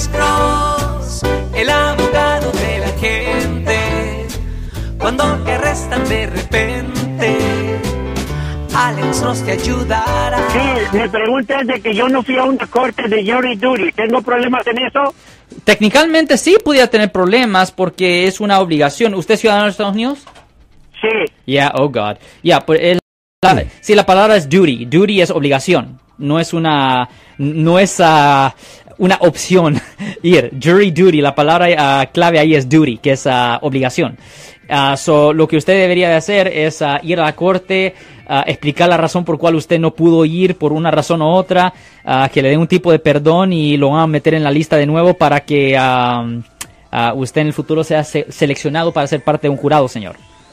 Alex Cross, el abogado de la gente. Cuando te arrestan de repente, Alex Cross te ayudará. Sí, mi pregunta es de que yo no fui a una corte de jury duty. ¿Tengo problemas en eso? Técnicamente sí pudiera tener problemas porque es una obligación. ¿Usted es ciudadano de Estados Unidos? Sí. Yeah, oh God. Yeah, pues la, sí, la palabra es duty. Duty es obligación. No es una, no es ah, una opción ir. Jury duty, la palabra ah, clave ahí es duty, que es ah, obligación. Ah, so, lo que usted debería de hacer es ah, ir a la corte, explicar la razón por cual usted no pudo ir por una razón u otra, que le den un tipo de perdón y lo van a meter en la lista de nuevo para que usted en el futuro sea se- seleccionado para ser parte de un jurado, señor.